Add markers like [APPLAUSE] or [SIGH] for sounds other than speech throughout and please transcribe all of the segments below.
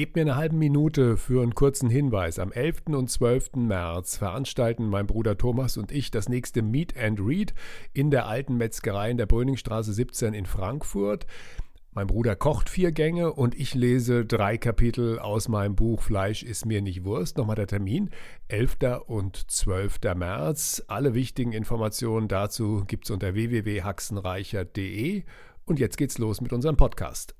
Gebt mir eine halbe Minute für einen kurzen Hinweis. Am 11. und 12. März veranstalten mein Bruder Thomas und ich das nächste Meet and Read in der alten Metzgerei in der Bröningstraße 17 in Frankfurt. Mein Bruder kocht vier Gänge und ich lese drei Kapitel aus meinem Buch Fleisch ist mir nicht Wurst. Nochmal der Termin, 11. und 12. März. Alle wichtigen Informationen dazu gibt es unter www.haxenreicher.de. Und jetzt geht's los mit unserem Podcast.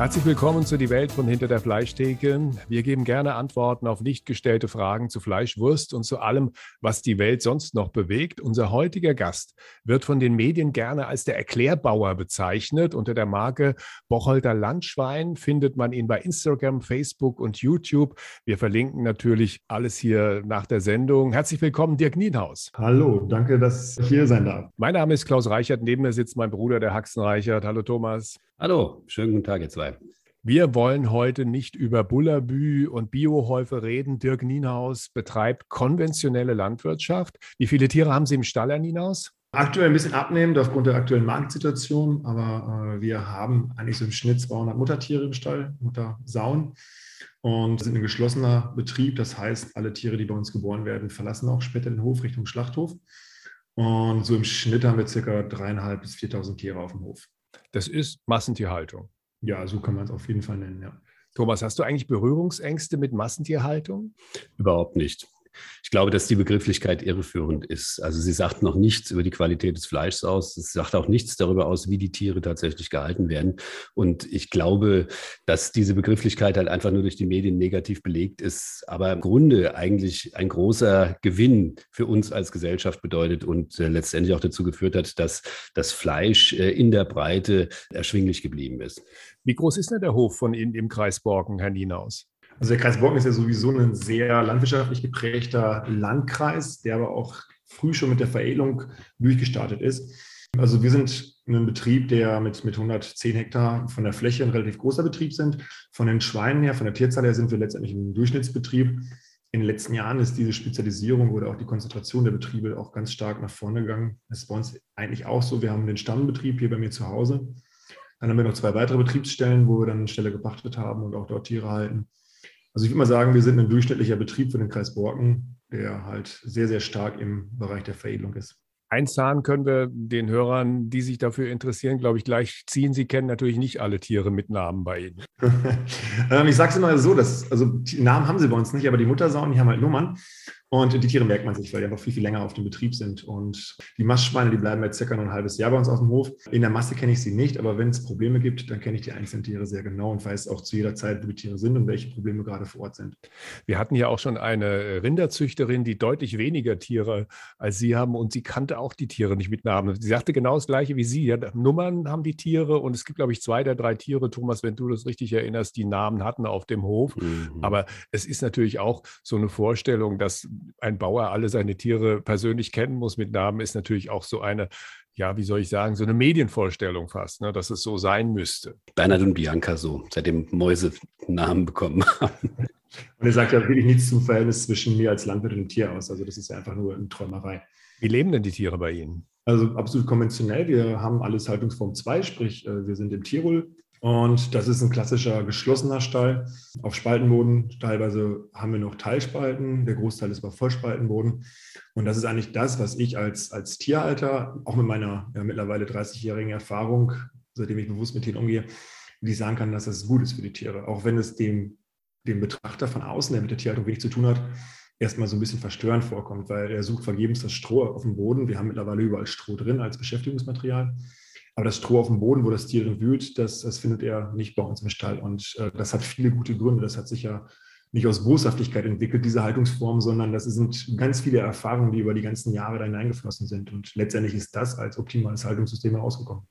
Herzlich willkommen zu Die Welt von Hinter der Fleischtheke. Wir geben gerne Antworten auf nicht gestellte Fragen zu Fleisch, Wurst und zu allem, was die Welt sonst noch bewegt. Unser heutiger Gast wird von den Medien gerne als der Erklärbauer bezeichnet. Unter der Marke Bocholter Landschwein findet man ihn bei Instagram, Facebook und YouTube. Wir verlinken natürlich alles hier nach der Sendung. Herzlich willkommen, Dirk Nienhaus. Hallo, danke, dass ich hier sein darf. Mein Name ist Klaus Reichert. Neben mir sitzt mein Bruder, der Haxen Reichert. Hallo, Thomas. Hallo, schönen guten Tag, ihr zwei. Wir wollen heute nicht über Bullabü und Biohäufe reden. Dirk Nienhaus betreibt konventionelle Landwirtschaft. Wie viele Tiere haben Sie im Stall, Herr Nienhaus? Aktuell ein bisschen abnehmend aufgrund der aktuellen Marktsituation, aber äh, wir haben eigentlich so im Schnitt 200 Muttertiere im Stall, Muttersauen. Und sind ein geschlossener Betrieb. Das heißt, alle Tiere, die bei uns geboren werden, verlassen auch später den Hof Richtung Schlachthof. Und so im Schnitt haben wir circa dreieinhalb bis 4.000 Tiere auf dem Hof. Das ist Massentierhaltung. Ja, so kann man es auf jeden Fall nennen, ja. Thomas, hast du eigentlich Berührungsängste mit Massentierhaltung? Überhaupt nicht. Ich glaube, dass die Begrifflichkeit irreführend ist. Also sie sagt noch nichts über die Qualität des Fleischs aus. Sie sagt auch nichts darüber aus, wie die Tiere tatsächlich gehalten werden. Und ich glaube, dass diese Begrifflichkeit halt einfach nur durch die Medien negativ belegt ist, aber im Grunde eigentlich ein großer Gewinn für uns als Gesellschaft bedeutet und äh, letztendlich auch dazu geführt hat, dass das Fleisch äh, in der Breite erschwinglich geblieben ist. Wie groß ist denn der Hof von Ihnen im Kreis Borken, Herr Nienaus? Also der Kreis Borken ist ja sowieso ein sehr landwirtschaftlich geprägter Landkreis, der aber auch früh schon mit der Veredelung durchgestartet ist. Also wir sind ein Betrieb, der mit, mit 110 Hektar von der Fläche ein relativ großer Betrieb sind. Von den Schweinen her, von der Tierzahl her sind wir letztendlich ein Durchschnittsbetrieb. In den letzten Jahren ist diese Spezialisierung oder auch die Konzentration der Betriebe auch ganz stark nach vorne gegangen. Das ist bei uns eigentlich auch so. Wir haben den Stammbetrieb hier bei mir zu Hause. Dann haben wir noch zwei weitere Betriebsstellen, wo wir dann Stelle gepachtet haben und auch dort Tiere halten. Also ich würde mal sagen, wir sind ein durchschnittlicher Betrieb für den Kreis Borken, der halt sehr, sehr stark im Bereich der Veredelung ist. Ein Zahn können wir den Hörern, die sich dafür interessieren, glaube ich, gleich ziehen. Sie kennen natürlich nicht alle Tiere mit Namen bei Ihnen. [LAUGHS] Ähm, ich sage es immer so, dass, also Namen haben sie bei uns nicht, aber die Muttersauen, die haben halt Nummern. Und die Tiere merkt man sich, weil die einfach viel, viel länger auf dem Betrieb sind. Und die Mastschweine, die bleiben jetzt circa noch ein halbes Jahr bei uns auf dem Hof. In der Masse kenne ich sie nicht, aber wenn es Probleme gibt, dann kenne ich die einzelnen Tiere sehr genau und weiß auch zu jeder Zeit, wo die Tiere sind und welche Probleme gerade vor Ort sind. Wir hatten ja auch schon eine Rinderzüchterin, die deutlich weniger Tiere als Sie haben und sie kannte auch die Tiere nicht mit Namen. Sie sagte genau das Gleiche wie Sie. Ja, Nummern haben die Tiere und es gibt, glaube ich, zwei der drei Tiere, Thomas, wenn du das richtig erinnerst, die Namen hatten auf dem Hof. Mhm. Aber es ist natürlich auch so eine Vorstellung, dass ein Bauer alle seine Tiere persönlich kennen muss mit Namen, ist natürlich auch so eine, ja, wie soll ich sagen, so eine Medienvorstellung fast, ne, dass es so sein müsste. Bernhard und Bianca so, seitdem Mäuse Namen bekommen haben. Und er sagt ja wirklich nichts zum Verhältnis zwischen mir als Landwirt und dem Tier aus. Also das ist ja einfach nur eine Träumerei. Wie leben denn die Tiere bei Ihnen? Also absolut konventionell. Wir haben alles Haltungsform 2, sprich äh, wir sind im Tirol und das ist ein klassischer geschlossener Stall auf Spaltenboden. Teilweise haben wir noch Teilspalten, der Großteil ist aber Vollspaltenboden. Und das ist eigentlich das, was ich als, als Tierhalter, auch mit meiner ja, mittlerweile 30-jährigen Erfahrung, seitdem ich bewusst mit Tieren umgehe, wie ich sagen kann, dass das gut ist für die Tiere. Auch wenn es dem, dem Betrachter von außen, der mit der Tierhaltung wenig zu tun hat, erstmal so ein bisschen verstörend vorkommt, weil er sucht vergebens das Stroh auf dem Boden. Wir haben mittlerweile überall Stroh drin als Beschäftigungsmaterial. Aber das Stroh auf dem Boden, wo das Tier drin wühlt, das, das findet er nicht bei uns im Stall. Und äh, das hat viele gute Gründe. Das hat sich ja nicht aus Boshaftigkeit entwickelt, diese Haltungsform, sondern das sind ganz viele Erfahrungen, die über die ganzen Jahre da hineingeflossen sind. Und letztendlich ist das als optimales Haltungssystem herausgekommen.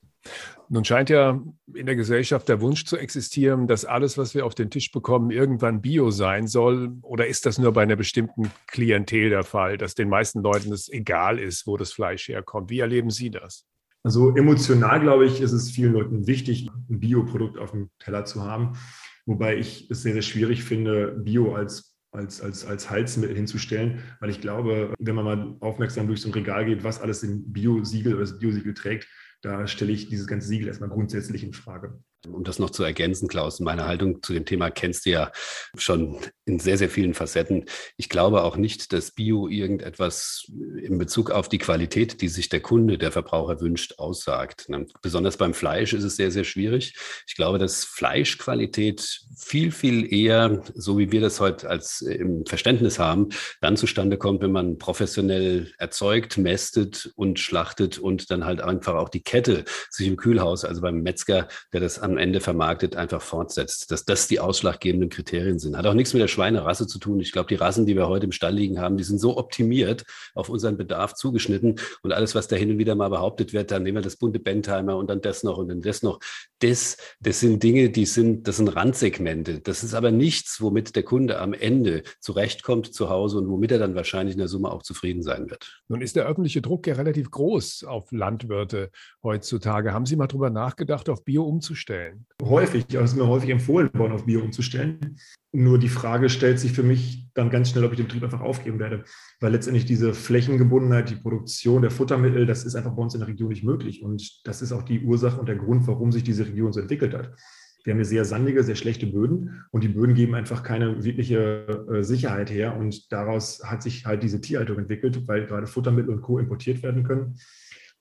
Nun scheint ja in der Gesellschaft der Wunsch zu existieren, dass alles, was wir auf den Tisch bekommen, irgendwann bio sein soll. Oder ist das nur bei einer bestimmten Klientel der Fall, dass den meisten Leuten es egal ist, wo das Fleisch herkommt? Wie erleben Sie das? Also emotional, glaube ich, ist es vielen Leuten wichtig, ein Bioprodukt auf dem Teller zu haben. Wobei ich es sehr, sehr schwierig finde, Bio als, als, als, als Heizmittel hinzustellen, weil ich glaube, wenn man mal aufmerksam durch so ein Regal geht, was alles im Bio-Siegel oder das Bio-Siegel trägt, da stelle ich dieses ganze Siegel erstmal grundsätzlich in Frage. Um das noch zu ergänzen, Klaus, meine Haltung zu dem Thema kennst du ja schon in sehr, sehr vielen Facetten. Ich glaube auch nicht, dass Bio irgendetwas in Bezug auf die Qualität, die sich der Kunde, der Verbraucher wünscht, aussagt. Ne? Besonders beim Fleisch ist es sehr, sehr schwierig. Ich glaube, dass Fleischqualität viel, viel eher, so wie wir das heute als äh, im Verständnis haben, dann zustande kommt, wenn man professionell erzeugt, mästet und schlachtet und dann halt einfach auch die Kette sich im Kühlhaus, also beim Metzger, der das am Ende vermarktet, einfach fortsetzt. Dass das die ausschlaggebenden Kriterien sind. Hat auch nichts mit der Schweinerasse zu tun. Ich glaube, die Rassen, die wir heute im Stall liegen haben, die sind so optimiert, auf unseren Bedarf zugeschnitten. Und alles, was da hin und wieder mal behauptet wird, dann nehmen wir das bunte Bentheimer und dann das noch und dann das noch. Das, das sind Dinge, die sind, das sind Randsegmente. Das ist aber nichts, womit der Kunde am Ende zurechtkommt zu Hause und womit er dann wahrscheinlich in der Summe auch zufrieden sein wird. Nun ist der öffentliche Druck ja relativ groß auf Landwirte heutzutage. Haben Sie mal darüber nachgedacht, auf Bio umzustellen? Umzustellen? Häufig, also es ist mir häufig empfohlen worden, auf Bio umzustellen. Nur die Frage stellt sich für mich dann ganz schnell, ob ich den Betrieb einfach aufgeben werde. Weil letztendlich diese Flächengebundenheit, die Produktion der Futtermittel, das ist einfach bei uns in der Region nicht möglich. Und das ist auch die Ursache und der Grund, warum sich diese Region so entwickelt hat. Wir haben hier sehr sandige, sehr schlechte Böden und die Böden geben einfach keine wirkliche äh, Sicherheit her. Und daraus hat sich halt diese Tierhaltung entwickelt, weil gerade Futtermittel und Co. importiert werden können.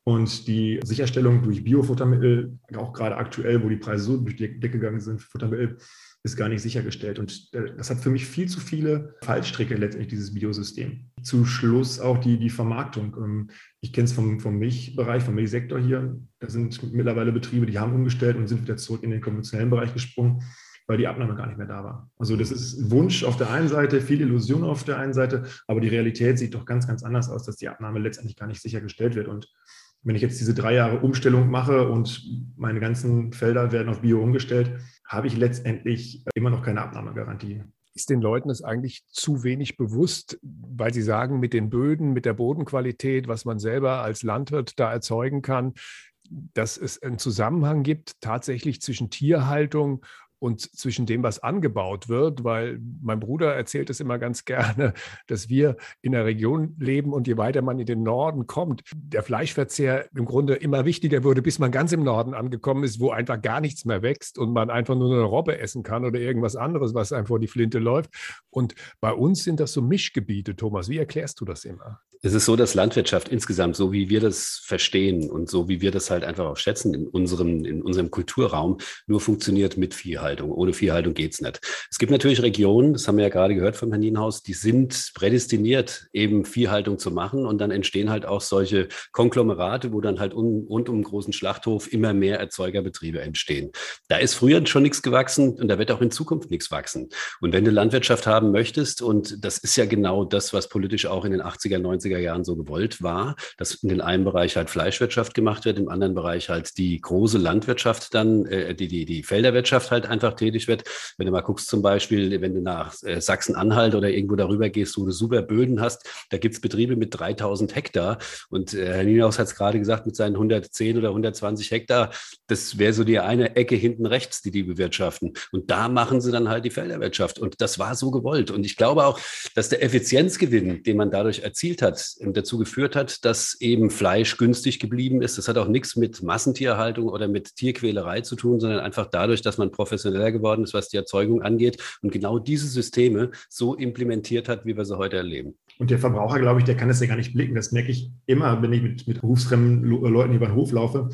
Und die Sicherstellung durch Biofuttermittel, auch gerade aktuell, wo die Preise so durch die Decke gegangen sind, Futtermittel, ist gar nicht sichergestellt. Und äh, das hat für mich viel zu viele Fallstricke letztendlich, dieses Biosystem. Zu Schluss auch die, die Vermarktung. Ähm, ich kenne es vom, vom Milchbereich, vom Milchsektor hier. Da sind mittlerweile Betriebe, die haben umgestellt und sind wieder zurück in den konventionellen Bereich gesprungen weil die Abnahme gar nicht mehr da war. Also das ist Wunsch auf der einen Seite, viel Illusion auf der einen Seite, aber die Realität sieht doch ganz, ganz anders aus, dass die Abnahme letztendlich gar nicht sichergestellt wird. Und wenn ich jetzt diese drei Jahre Umstellung mache und meine ganzen Felder werden auf Bio umgestellt, habe ich letztendlich immer noch keine Abnahmegarantie. Ist den Leuten es eigentlich zu wenig bewusst, weil sie sagen, mit den Böden, mit der Bodenqualität, was man selber als Landwirt da erzeugen kann, dass es einen Zusammenhang gibt tatsächlich zwischen Tierhaltung und zwischen dem, was angebaut wird, weil mein Bruder erzählt es immer ganz [LAUGHS] gerne, dass wir in der Region leben und je weiter man in den Norden kommt, der Fleischverzehr im Grunde immer wichtiger wurde, bis man ganz im Norden angekommen ist, wo einfach gar nichts mehr wächst und man einfach nur eine Robbe essen kann oder irgendwas anderes, was einem vor die Flinte läuft. Und bei uns sind das so Mischgebiete, Thomas. Wie erklärst du das immer? Es ist so, dass Landwirtschaft insgesamt, so wie wir das verstehen und so wie wir das halt einfach auch schätzen in unserem, in unserem Kulturraum, nur funktioniert mit Viehhaltung. Ohne Viehhaltung geht's nicht. Es gibt natürlich Regionen, das haben wir ja gerade gehört vom Herrn Nienhaus, die sind prädestiniert, eben Viehhaltung zu machen. Und dann entstehen halt auch solche Konglomerate, wo dann halt un, rund um einen großen Schlachthof immer mehr Erzeugerbetriebe entstehen. Da ist früher schon nichts gewachsen und da wird auch in Zukunft nichts wachsen. Und wenn du Landwirtschaft haben möchtest, und das ist ja genau das, was politisch auch in den 80er, 90er 90er Jahren so gewollt war, dass in den einen Bereich halt Fleischwirtschaft gemacht wird, im anderen Bereich halt die große Landwirtschaft dann, äh, die, die, die Felderwirtschaft halt einfach tätig wird. Wenn du mal guckst zum Beispiel, wenn du nach äh, Sachsen-Anhalt oder irgendwo darüber gehst, wo du super Böden hast, da gibt es Betriebe mit 3000 Hektar und äh, Herr Nienhaus hat es gerade gesagt, mit seinen 110 oder 120 Hektar, das wäre so die eine Ecke hinten rechts, die die bewirtschaften. Und da machen sie dann halt die Felderwirtschaft und das war so gewollt. Und ich glaube auch, dass der Effizienzgewinn, den man dadurch erzielt hat, dazu geführt hat, dass eben Fleisch günstig geblieben ist. Das hat auch nichts mit Massentierhaltung oder mit Tierquälerei zu tun, sondern einfach dadurch, dass man professioneller geworden ist, was die Erzeugung angeht und genau diese Systeme so implementiert hat, wie wir sie heute erleben. Und der Verbraucher, glaube ich, der kann das ja gar nicht blicken. Das merke ich immer, wenn ich mit, mit berufsfremden Leuten über den Hof laufe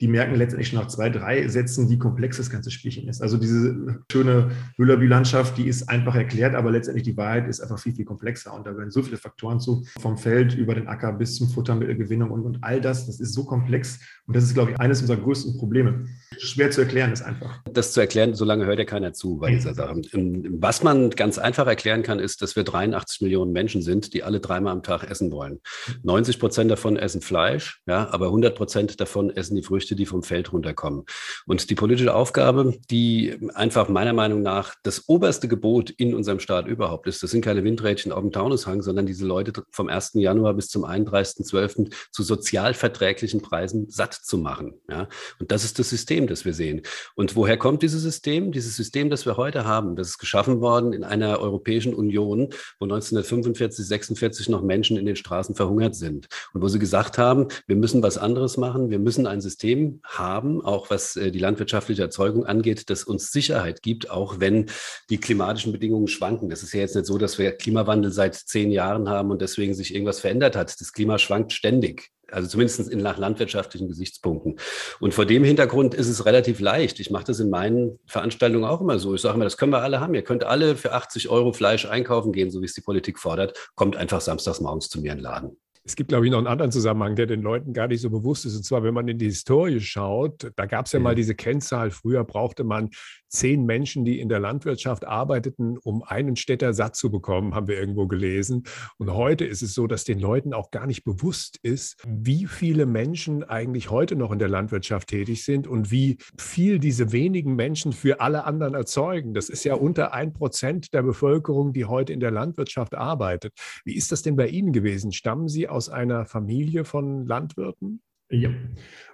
die merken letztendlich schon nach zwei, drei Sätzen, wie komplex das ganze Spielchen ist. Also diese schöne Müller-Landschaft, die ist einfach erklärt, aber letztendlich die Wahrheit ist einfach viel, viel komplexer. Und da gehören so viele Faktoren zu, vom Feld über den Acker bis zum Futtermittelgewinnung und, und all das. Das ist so komplex. Und das ist, glaube ich, eines unserer größten Probleme. Schwer zu erklären ist einfach. Das zu erklären, solange hört ja keiner zu bei dieser Sache. Was man ganz einfach erklären kann, ist, dass wir 83 Millionen Menschen sind, die alle dreimal am Tag essen wollen. 90 Prozent davon essen Fleisch, ja, aber 100 Prozent davon essen die Früchte die vom Feld runterkommen. Und die politische Aufgabe, die einfach meiner Meinung nach das oberste Gebot in unserem Staat überhaupt ist, das sind keine Windrädchen auf dem Taunushang, sondern diese Leute vom 1. Januar bis zum 31.12. zu sozialverträglichen Preisen satt zu machen. Ja? Und das ist das System. Das wir sehen. Und woher kommt dieses System? Dieses System, das wir heute haben, das ist geschaffen worden in einer Europäischen Union, wo 1945, 46 noch Menschen in den Straßen verhungert sind. Und wo sie gesagt haben, wir müssen was anderes machen, wir müssen ein System haben, auch was äh, die landwirtschaftliche Erzeugung angeht, das uns Sicherheit gibt, auch wenn die klimatischen Bedingungen schwanken. Das ist ja jetzt nicht so, dass wir Klimawandel seit zehn Jahren haben und deswegen sich irgendwas verändert hat. Das Klima schwankt ständig. Also zumindest in nach landwirtschaftlichen Gesichtspunkten. Und vor dem Hintergrund ist es relativ leicht. Ich mache das in meinen Veranstaltungen auch immer so. Ich sage immer, das können wir alle haben. Ihr könnt alle für 80 Euro Fleisch einkaufen gehen, so wie es die Politik fordert. Kommt einfach samstags morgens zu mir in den Laden. Es gibt, glaube ich, noch einen anderen Zusammenhang, der den Leuten gar nicht so bewusst ist. Und zwar, wenn man in die Historie schaut, da gab es ja, ja mal diese Kennzahl. Früher brauchte man zehn Menschen, die in der Landwirtschaft arbeiteten, um einen Städter satt zu bekommen, haben wir irgendwo gelesen. Und heute ist es so, dass den Leuten auch gar nicht bewusst ist, wie viele Menschen eigentlich heute noch in der Landwirtschaft tätig sind und wie viel diese wenigen Menschen für alle anderen erzeugen. Das ist ja unter ein Prozent der Bevölkerung, die heute in der Landwirtschaft arbeitet. Wie ist das denn bei Ihnen gewesen? Stammen Sie aus einer Familie von Landwirten? Ja,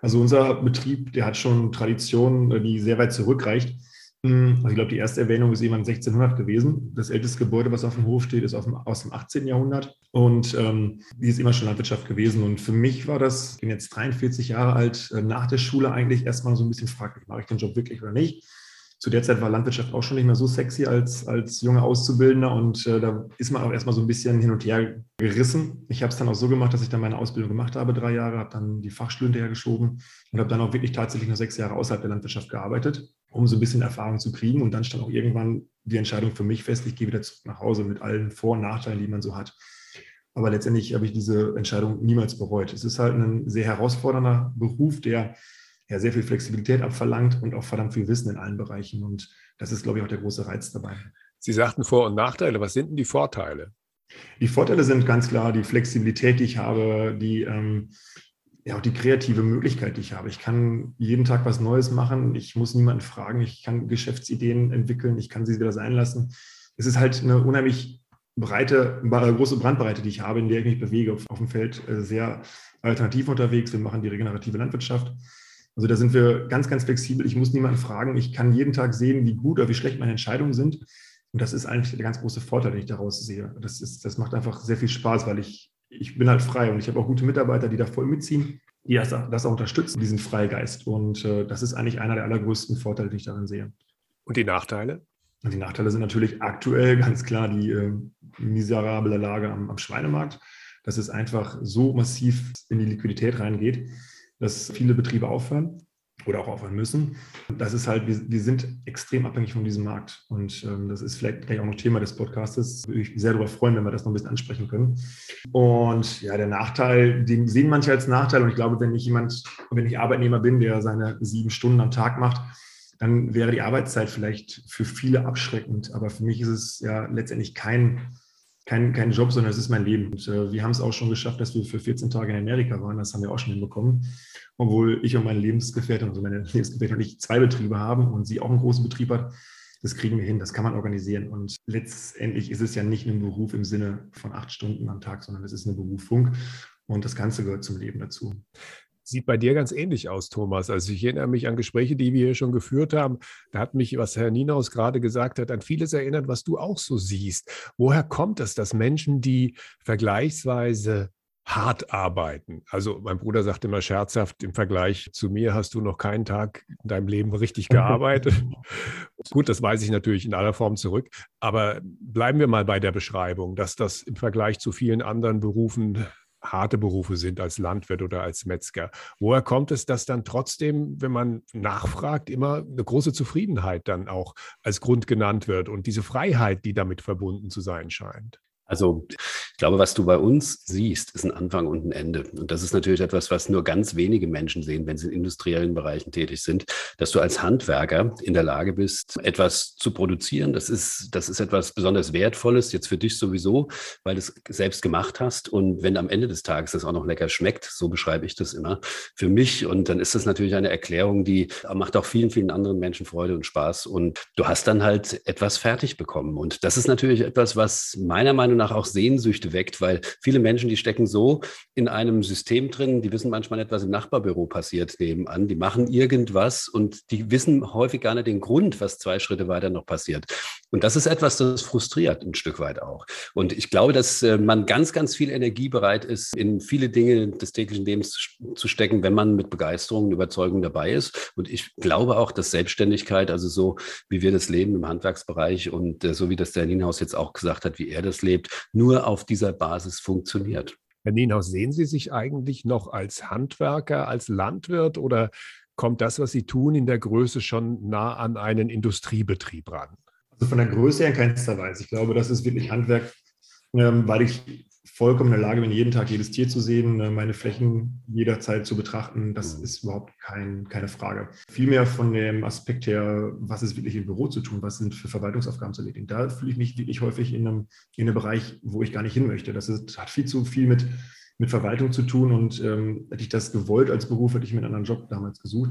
also unser Betrieb, der hat schon Tradition, die sehr weit zurückreicht. Hm, also ich glaube, die erste Erwähnung ist irgendwann 1600 gewesen. Das älteste Gebäude, was auf dem Hof steht, ist dem, aus dem 18. Jahrhundert. Und ähm, die ist immer schon Landwirtschaft gewesen. Und für mich war das, ich bin jetzt 43 Jahre alt, äh, nach der Schule eigentlich erstmal so ein bisschen fraglich, mache ich den Job wirklich oder nicht? Zu der Zeit war Landwirtschaft auch schon nicht mehr so sexy als, als junger Auszubildender. Und äh, da ist man auch erstmal so ein bisschen hin und her gerissen. Ich habe es dann auch so gemacht, dass ich dann meine Ausbildung gemacht habe, drei Jahre, habe dann die Fachschule hinterhergeschoben und habe dann auch wirklich tatsächlich nur sechs Jahre außerhalb der Landwirtschaft gearbeitet um so ein bisschen Erfahrung zu kriegen. Und dann stand auch irgendwann die Entscheidung für mich fest, ich gehe wieder zurück nach Hause mit allen Vor- und Nachteilen, die man so hat. Aber letztendlich habe ich diese Entscheidung niemals bereut. Es ist halt ein sehr herausfordernder Beruf, der ja sehr viel Flexibilität abverlangt und auch verdammt viel Wissen in allen Bereichen. Und das ist, glaube ich, auch der große Reiz dabei. Sie sagten Vor- und Nachteile. Was sind denn die Vorteile? Die Vorteile sind ganz klar die Flexibilität, die ich habe, die ähm, ja auch die kreative Möglichkeit, die ich habe. Ich kann jeden Tag was Neues machen. Ich muss niemanden fragen. Ich kann Geschäftsideen entwickeln. Ich kann sie wieder sein lassen. Es ist halt eine unheimlich breite, große Brandbreite, die ich habe, in der ich mich bewege. Auf, dem Feld äh, sehr alternativ unterwegs. Wir machen die regenerative Landwirtschaft. Also da sind wir ganz, ganz flexibel. Ich muss niemanden fragen. Ich kann jeden Tag sehen, wie gut oder wie schlecht meine Entscheidungen sind. Und das ist eigentlich der ganz große Vorteil, den ich daraus sehe. Das, ist, das macht einfach sehr viel Spaß, weil ich ich bin halt frei und ich habe auch gute Mitarbeiter, die da voll mitziehen, die das, das auch unterstützen, diesen Freigeist. Und äh, das ist eigentlich einer der allergrößten Vorteile, die ich darin sehe. Und die Nachteile? Und die Nachteile sind natürlich aktuell ganz klar die äh, miserable Lage am, am Schweinemarkt, dass es einfach so massiv in die Liquidität reingeht, dass viele Betriebe aufhören oder auch aufhören müssen. Das ist halt, wir, wir sind extrem abhängig von diesem Markt. Und ähm, das ist vielleicht gleich auch noch Thema des Podcastes. Würde ich sehr darüber freuen, wenn wir das noch ein bisschen ansprechen können. Und ja, der Nachteil, den sehen manche als Nachteil. Und ich glaube, wenn ich jemand, wenn ich Arbeitnehmer bin, der seine sieben Stunden am Tag macht, dann wäre die Arbeitszeit vielleicht für viele abschreckend. Aber für mich ist es ja letztendlich kein, kein, kein Job, sondern es ist mein Leben. Und äh, wir haben es auch schon geschafft, dass wir für 14 Tage in Amerika waren. Das haben wir auch schon hinbekommen obwohl ich und meine Lebensgefährtin, also meine Lebensgefährtin und ich zwei Betriebe haben und sie auch einen großen Betrieb hat. Das kriegen wir hin, das kann man organisieren. Und letztendlich ist es ja nicht ein Beruf im Sinne von acht Stunden am Tag, sondern es ist eine Berufung und das Ganze gehört zum Leben dazu. Sieht bei dir ganz ähnlich aus, Thomas. Also ich erinnere mich an Gespräche, die wir hier schon geführt haben. Da hat mich, was Herr Ninaus gerade gesagt hat, an vieles erinnert, was du auch so siehst. Woher kommt es, dass Menschen, die vergleichsweise hart arbeiten. Also mein Bruder sagt immer scherzhaft, im Vergleich zu mir hast du noch keinen Tag in deinem Leben richtig gearbeitet. [LAUGHS] Gut, das weiß ich natürlich in aller Form zurück. Aber bleiben wir mal bei der Beschreibung, dass das im Vergleich zu vielen anderen Berufen harte Berufe sind als Landwirt oder als Metzger. Woher kommt es, dass dann trotzdem, wenn man nachfragt, immer eine große Zufriedenheit dann auch als Grund genannt wird und diese Freiheit, die damit verbunden zu sein scheint? Also ich glaube, was du bei uns siehst, ist ein Anfang und ein Ende. Und das ist natürlich etwas, was nur ganz wenige Menschen sehen, wenn sie in industriellen Bereichen tätig sind, dass du als Handwerker in der Lage bist, etwas zu produzieren. Das ist, das ist etwas besonders Wertvolles, jetzt für dich sowieso, weil du es selbst gemacht hast. Und wenn am Ende des Tages das auch noch lecker schmeckt, so beschreibe ich das immer für mich. Und dann ist das natürlich eine Erklärung, die macht auch vielen, vielen anderen Menschen Freude und Spaß. Und du hast dann halt etwas fertig bekommen. Und das ist natürlich etwas, was meiner Meinung nach nach auch Sehnsüchte weckt, weil viele Menschen, die stecken so in einem System drin, die wissen manchmal nicht, was im Nachbarbüro passiert nebenan. Die machen irgendwas und die wissen häufig gar nicht den Grund, was zwei Schritte weiter noch passiert. Und das ist etwas, das frustriert ein Stück weit auch. Und ich glaube, dass äh, man ganz, ganz viel Energie bereit ist, in viele Dinge des täglichen Lebens zu stecken, wenn man mit Begeisterung und Überzeugung dabei ist. Und ich glaube auch, dass Selbstständigkeit, also so wie wir das leben im Handwerksbereich und äh, so wie das der Nienhaus jetzt auch gesagt hat, wie er das lebt, nur auf dieser Basis funktioniert. Herr Nienhaus, sehen Sie sich eigentlich noch als Handwerker, als Landwirt oder kommt das, was Sie tun, in der Größe schon nah an einen Industriebetrieb ran? Also von der Größe her in keinster Weise. Ich glaube, das ist wirklich Handwerk, ähm, weil ich vollkommen in der Lage bin, jeden Tag jedes Tier zu sehen, äh, meine Flächen jederzeit zu betrachten. Das mhm. ist überhaupt kein, keine Frage. Vielmehr von dem Aspekt her, was ist wirklich im Büro zu tun, was sind für Verwaltungsaufgaben zu erledigen. Da fühle ich mich wirklich häufig in einem, in einem Bereich, wo ich gar nicht hin möchte. Das ist, hat viel zu viel mit, mit Verwaltung zu tun und ähm, hätte ich das gewollt als Beruf, hätte ich mir einen anderen Job damals gesucht.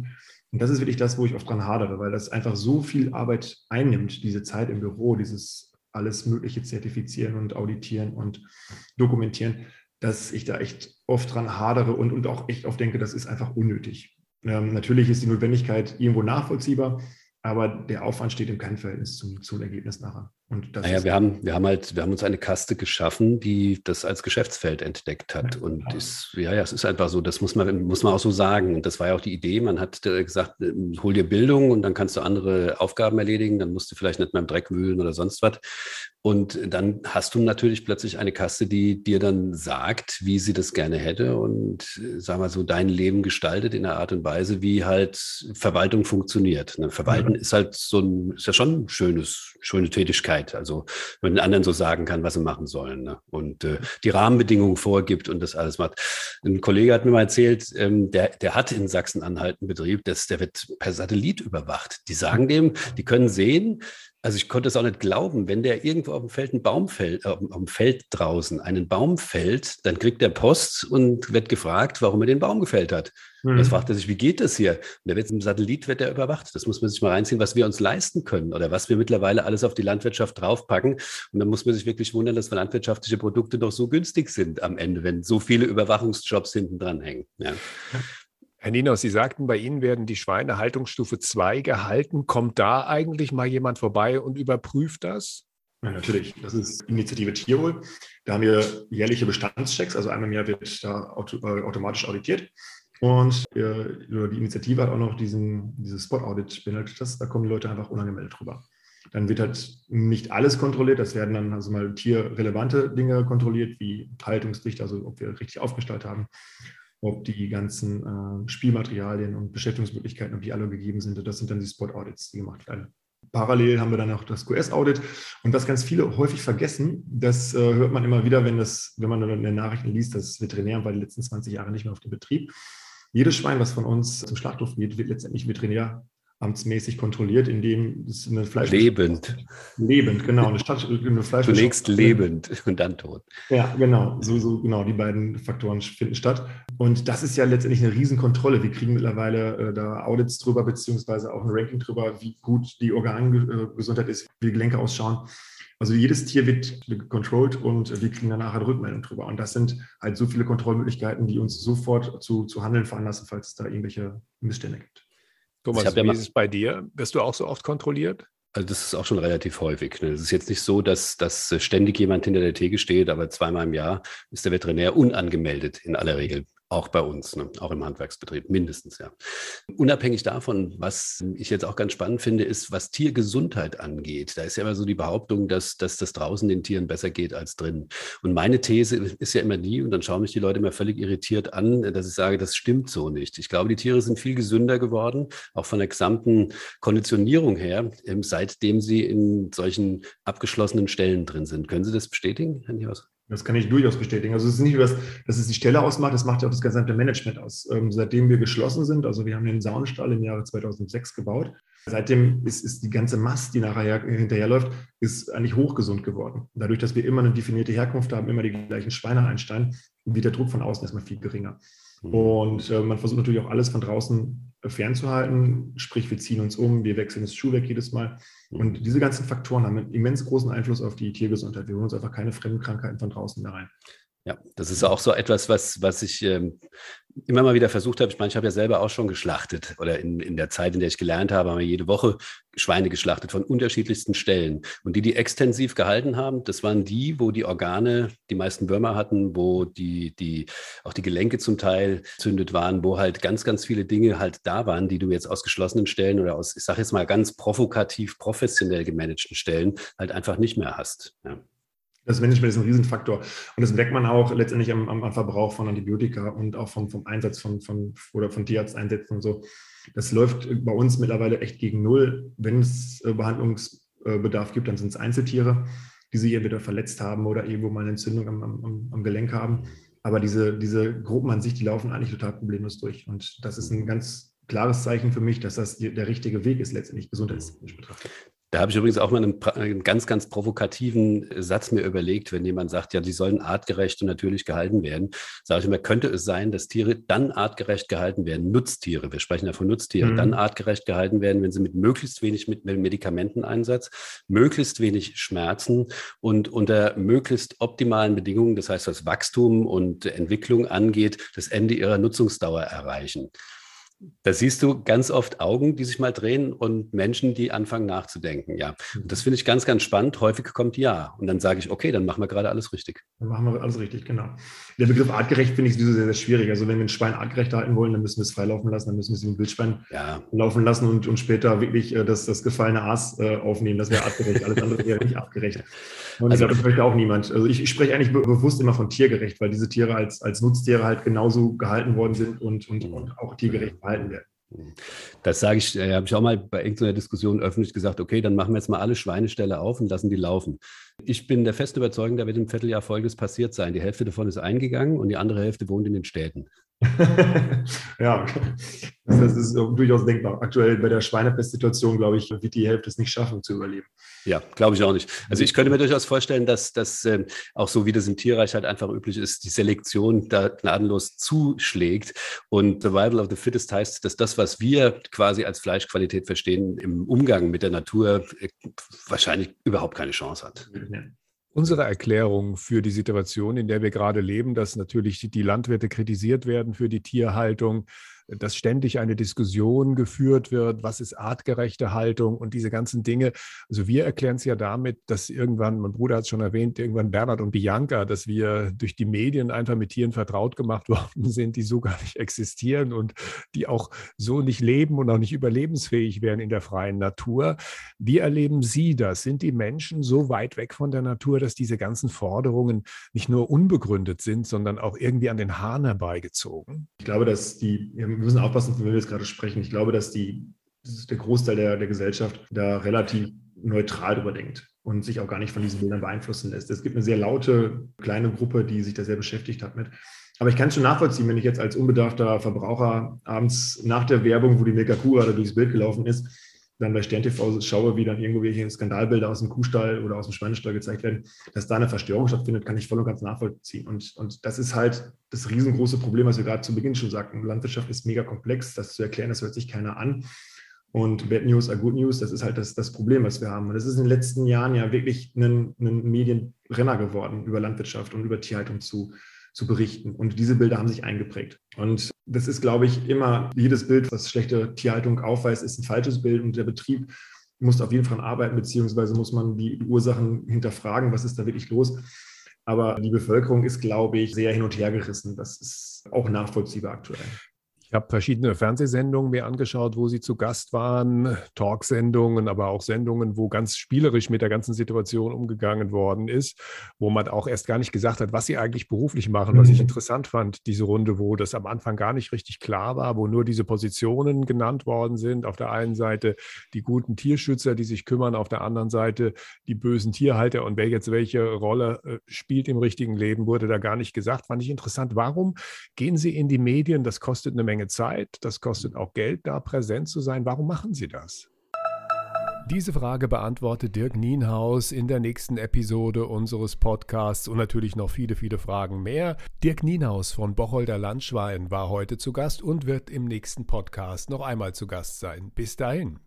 Und das ist wirklich das, wo ich oft dran hadere, weil das einfach so viel Arbeit einnimmt, diese Zeit im Büro, dieses alles Mögliche zertifizieren und auditieren und dokumentieren, dass ich da echt oft dran hadere und, und auch echt oft denke, das ist einfach unnötig. Ähm, natürlich ist die Notwendigkeit irgendwo nachvollziehbar, aber der Aufwand steht im keinem Verhältnis zum, zum Ergebnis nachher. Naja, wir haben, wir haben halt, wir haben uns eine Kaste geschaffen, die das als Geschäftsfeld entdeckt hat. Ja, und ist, ja, ja, es ist einfach so, das muss man, muss man auch so sagen. Und das war ja auch die Idee. Man hat äh, gesagt, äh, hol dir Bildung und dann kannst du andere Aufgaben erledigen. Dann musst du vielleicht nicht mehr im Dreck wühlen oder sonst was. Und dann hast du natürlich plötzlich eine Kaste, die dir dann sagt, wie sie das gerne hätte und äh, sag mal so dein Leben gestaltet in einer Art und Weise, wie halt Verwaltung funktioniert. Ne? Verwalten ja. ist halt so ein, ist ja schon ein schönes, schöne Tätigkeit. Freiheit. Also wenn den anderen so sagen kann, was sie machen sollen ne? und äh, die Rahmenbedingungen vorgibt und das alles macht. Ein Kollege hat mir mal erzählt, ähm, der, der hat in Sachsen-Anhalt einen Betrieb, das, der wird per Satellit überwacht. Die sagen dem, die können sehen, also ich konnte es auch nicht glauben, wenn der irgendwo auf dem Feld einen Baum fällt, auf dem Feld draußen einen Baum fällt, dann kriegt der Post und wird gefragt, warum er den Baum gefällt hat. Mhm. Das fragt er sich, wie geht das hier? Und der wird im Satellit wird der überwacht. Das muss man sich mal reinziehen, was wir uns leisten können oder was wir mittlerweile alles auf die Landwirtschaft draufpacken. Und dann muss man sich wirklich wundern, dass landwirtschaftliche Produkte doch so günstig sind am Ende, wenn so viele Überwachungsjobs hinten dran hängen. Ja. Herr Nino, Sie sagten, bei Ihnen werden die Schweine Haltungsstufe 2 gehalten. Kommt da eigentlich mal jemand vorbei und überprüft das? Ja, natürlich. Das ist Initiative Tierwohl. Da haben wir jährliche Bestandschecks. Also einmal im Jahr wird da auto, äh, automatisch auditiert. Und äh, die Initiative hat auch noch diesen, dieses Spot-Audit beinhaltet das. Da kommen die Leute einfach unangemeldet drüber. Dann wird halt nicht alles kontrolliert. Das werden dann also mal tierrelevante Dinge kontrolliert, wie Haltungsdichte, also ob wir richtig aufgestellt haben ob die ganzen äh, Spielmaterialien und Beschäftigungsmöglichkeiten, ob die alle gegeben sind. Das sind dann die Spot-Audits, die gemacht werden. Parallel haben wir dann auch das QS-Audit. Und was ganz viele häufig vergessen, das äh, hört man immer wieder, wenn, das, wenn man in den Nachrichten liest, das Veterinär war die letzten 20 Jahre nicht mehr auf dem Betrieb. Jedes Schwein, was von uns zum Schlachthof geht, wird letztendlich Veterinär amtsmäßig kontrolliert, indem es eine Fleisch... Lebend. Lebend, genau. Eine, Stadt, eine Fleisch Zunächst lebend und dann tot. Ja, genau. So, so, genau, die beiden Faktoren finden statt. Und das ist ja letztendlich eine Riesenkontrolle. Wir kriegen mittlerweile äh, da Audits drüber, beziehungsweise auch ein Ranking drüber, wie gut die Organgesundheit ist, wie die Gelenke ausschauen. Also jedes Tier wird gecontrolled und wir kriegen dann nachher eine Rückmeldung drüber. Und das sind halt so viele Kontrollmöglichkeiten, die uns sofort zu, zu handeln veranlassen, falls es da irgendwelche Missstände gibt. Thomas, wie ja ist es bei dir? Wirst du auch so oft kontrolliert? Also das ist auch schon relativ häufig. Ne? Es ist jetzt nicht so, dass, dass ständig jemand hinter der Theke steht, aber zweimal im Jahr ist der Veterinär unangemeldet in aller Regel. Auch bei uns, ne? auch im Handwerksbetrieb, mindestens, ja. Unabhängig davon, was ich jetzt auch ganz spannend finde, ist, was Tiergesundheit angeht. Da ist ja immer so die Behauptung, dass, dass das draußen den Tieren besser geht als drin. Und meine These ist ja immer die, und dann schauen mich die Leute immer völlig irritiert an, dass ich sage, das stimmt so nicht. Ich glaube, die Tiere sind viel gesünder geworden, auch von der gesamten Konditionierung her, ähm, seitdem sie in solchen abgeschlossenen Stellen drin sind. Können Sie das bestätigen, Herr Niehaus? Das kann ich durchaus bestätigen. Also es ist nicht nur, dass, dass es die Stelle ausmacht, das macht ja auch das gesamte Management aus. Ähm, seitdem wir geschlossen sind, also wir haben den Saunenstall im Jahre 2006 gebaut, seitdem ist, ist die ganze Mast, die nachher hinterherläuft, ist eigentlich hochgesund geworden. Dadurch, dass wir immer eine definierte Herkunft haben, immer die gleichen Schweine einsteigen, wird der Druck von außen erstmal viel geringer. Mhm. Und äh, man versucht natürlich auch alles von draußen fernzuhalten. Sprich, wir ziehen uns um, wir wechseln das Schuhwerk jedes Mal. Und diese ganzen Faktoren haben einen immens großen Einfluss auf die Tiergesundheit. Wir holen uns einfach keine fremden Krankheiten von draußen da rein. Ja, das ist auch so etwas, was, was ich ähm, immer mal wieder versucht habe. Ich meine, ich habe ja selber auch schon geschlachtet oder in, in der Zeit, in der ich gelernt habe, haben wir jede Woche Schweine geschlachtet von unterschiedlichsten Stellen. Und die, die extensiv gehalten haben, das waren die, wo die Organe die meisten Würmer hatten, wo die, die, auch die Gelenke zum Teil zündet waren, wo halt ganz, ganz viele Dinge halt da waren, die du jetzt aus geschlossenen Stellen oder aus, ich sage jetzt mal ganz provokativ, professionell gemanagten Stellen halt einfach nicht mehr hast. Ja. Das Management ist ein Riesenfaktor. Und das merkt man auch letztendlich am, am Verbrauch von Antibiotika und auch vom, vom Einsatz von, von, oder von Tierarzteinsätzen und so. Das läuft bei uns mittlerweile echt gegen Null. Wenn es äh, Behandlungsbedarf gibt, dann sind es Einzeltiere, die sich entweder verletzt haben oder irgendwo mal eine Entzündung am, am, am Gelenk haben. Aber diese, diese Gruppen an sich, die laufen eigentlich total problemlos durch. Und das ist ein ganz klares Zeichen für mich, dass das der richtige Weg ist, letztendlich gesundheitstechnisch betrachtet. Da habe ich übrigens auch mal einen, einen, ganz, ganz provokativen äh, Satz mir überlegt, wenn jemand sagt, ja, die sollen artgerecht und natürlich gehalten werden. Sage ich immer, könnte es sein, dass Tiere dann artgerecht gehalten werden, Nutztiere, wir sprechen ja von Nutztieren, mhm. dann artgerecht gehalten werden, wenn sie mit möglichst wenig mit Medikamenteneinsatz, möglichst wenig Schmerzen und unter möglichst optimalen Bedingungen, das heißt, was Wachstum und Entwicklung angeht, das Ende ihrer Nutzungsdauer erreichen. Da siehst du ganz oft Augen, die sich mal drehen und Menschen, die anfangen nachzudenken. Ja, und das mhm. finde ich ganz, ganz spannend. Häufig kommt ja. Und dann sage ich, okay, dann machen wir gerade alles richtig. Dann machen wir alles richtig, genau. Der Begriff artgerecht finde ich sehr, sehr schwierig. Also wenn wir ein Schwein artgerecht halten wollen, dann müssen wir es freilaufen lassen, dann müssen wir es ein Wildschwein ja. laufen lassen und, und später wirklich äh, das, das gefallene Aas äh, aufnehmen. Das wäre artgerecht. Alles andere wäre nicht artgerecht. Und also, ich glaube, das möchte auch niemand. Also ich, ich spreche eigentlich be bewusst immer von tiergerecht, weil diese Tiere als, als Nutztiere halt genauso gehalten worden sind und, und, und auch tiergerecht behalten werden. Das sage ich, äh, habe ich auch mal bei irgendeiner Diskussion öffentlich gesagt, okay, dann machen wir jetzt mal alle Schweineställe auf und lassen die laufen. Ich bin der festen Überzeugung, da wird im Vierteljahr Folgendes passiert sein. Die Hälfte davon ist eingegangen und die andere Hälfte wohnt in den Städten. [LAUGHS] ja, das ist durchaus denkbar. Aktuell bei der Schweinepest-Situation, glaube ich, wird die Hälfte es nicht schaffen zu überleben. Ja, glaube ich auch nicht. Also ich könnte mir durchaus vorstellen, dass das äh, auch so wie das im Tierreich halt einfach üblich ist, die Selektion da gnadenlos zuschlägt. Und Survival of the Fittest heißt, dass das, was wir quasi als Fleischqualität verstehen, im Umgang mit der Natur äh, wahrscheinlich überhaupt keine Chance hat. Ja unsere Erklärung für die Situation, in der wir gerade leben, dass natürlich die Landwirte kritisiert werden für die Tierhaltung, dass ständig eine Diskussion geführt wird, was ist artgerechte Haltung und diese ganzen Dinge. Also wir erklären es ja damit, dass irgendwann, mein Bruder hat es schon erwähnt, irgendwann Bernhard und Bianca, dass wir durch die Medien einfach mit Tieren vertraut gemacht [LAUGHS] worden sind, die so gar nicht existieren und die auch so nicht leben und auch nicht überlebensfähig wären in der freien Natur. Wie erleben Sie das? Sind die Menschen so weit weg von der Natur, dass diese ganzen Forderungen nicht nur unbegründet sind, sondern auch irgendwie an den Haaren herbeigezogen? Ich glaube, dass die wir müssen aufpassen, von wem wir jetzt gerade sprechen. Ich glaube, dass die, der Großteil der, der Gesellschaft da relativ neutral drüber denkt und sich auch gar nicht von diesen Bildern beeinflussen lässt. Es gibt eine sehr laute kleine Gruppe, die sich da sehr beschäftigt hat mit. Aber ich kann es schon nachvollziehen, wenn ich jetzt als unbedarfter Verbraucher abends nach der Werbung, wo die Milka Kuh gerade durchs Bild gelaufen ist, dann bei Stern TV schaue, wie dann irgendwelche Skandalbilder aus dem Kuhstall oder aus dem Schweinestall gezeigt werden, dass da eine Verstörung stattfindet, kann ich voll und ganz nachvollziehen. Und, und das ist halt das riesengroße Problem, was wir gerade zu Beginn schon sagten. Landwirtschaft ist mega komplex, das zu erklären, das hört sich keiner an. Und Bad News are Good News, das ist halt das, das Problem, was wir haben. Und das ist in den letzten Jahren ja wirklich ein, ein Medienrenner geworden, über Landwirtschaft und über Tierhaltung zu, zu berichten. Und diese Bilder haben sich eingeprägt. Und das ist, glaube ich, immer jedes Bild, was schlechte Tierhaltung aufweist, ist ein falsches Bild. Und der Betrieb muss auf jeden Fall arbeiten, beziehungsweise muss man die Ursachen hinterfragen, was ist da wirklich los. Aber die Bevölkerung ist, glaube ich, sehr hin und her gerissen. Das ist auch nachvollziehbar aktuell. Ich habe verschiedene Fernsehsendungen mir angeschaut, wo Sie zu Gast waren, Talksendungen, aber auch Sendungen, wo ganz spielerisch mit der ganzen Situation umgegangen worden ist, wo man auch erst gar nicht gesagt hat, was Sie eigentlich beruflich machen. Was ich mhm. interessant fand, diese Runde, wo das am Anfang gar nicht richtig klar war, wo nur diese Positionen genannt worden sind. Auf der einen Seite die guten Tierschützer, die sich kümmern, auf der anderen Seite die bösen Tierhalter und wer jetzt welche Rolle äh, spielt im richtigen Leben, wurde da gar nicht gesagt. Fand ich interessant. Warum gehen Sie in die Medien? Das kostet eine Menge Menge Zeit, das kostet auch Geld, da präsent zu sein. Warum machen Sie das? Diese Frage beantwortet Dirk Nienhaus in der nächsten Episode unseres Podcasts und natürlich noch viele, viele Fragen mehr. Dirk Nienhaus von Bocholder Landschwein war heute zu Gast und wird im nächsten Podcast noch einmal zu Gast sein. Bis dahin.